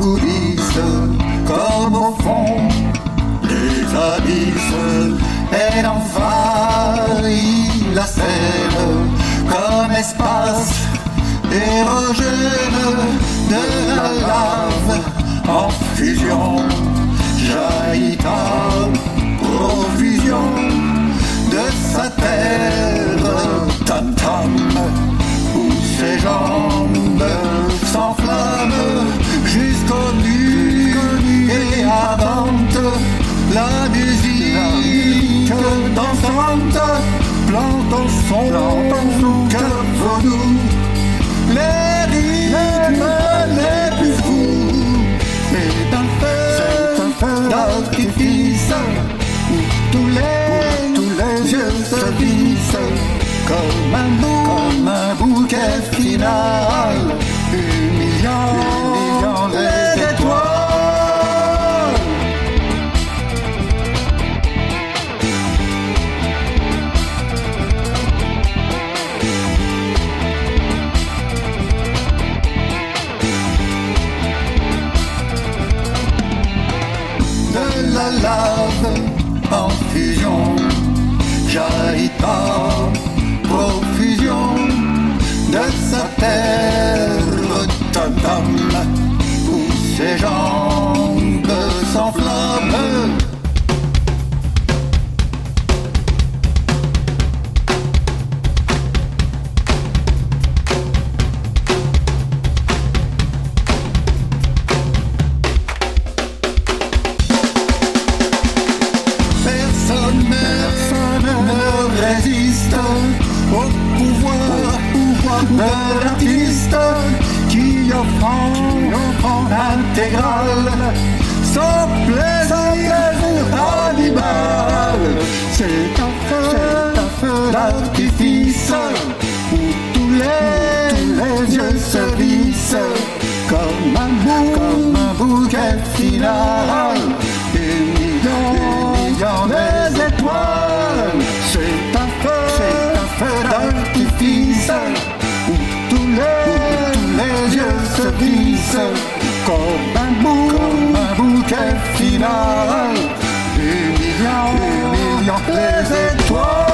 coulisses, comme au fond des abysses. Et il la scène comme espace érogène de la lave en fusion jaillit la musique dansante plante son cœur vaudou les rythmes les plus fous c'est un feu d'artifice où tous les, tous les yeux se vissent. comme un, comme un bouquet final de la lave en fusion jaillit par profusion de sa terre tam où ses jambes l'artiste qui offrant intégral son plaisir animal. C'est un feu, d'artifice où tous les, yeux se vissent comme un bouquet final. Comme un, bou- comme un bouquet final. Humiliant, humiliant les étoiles.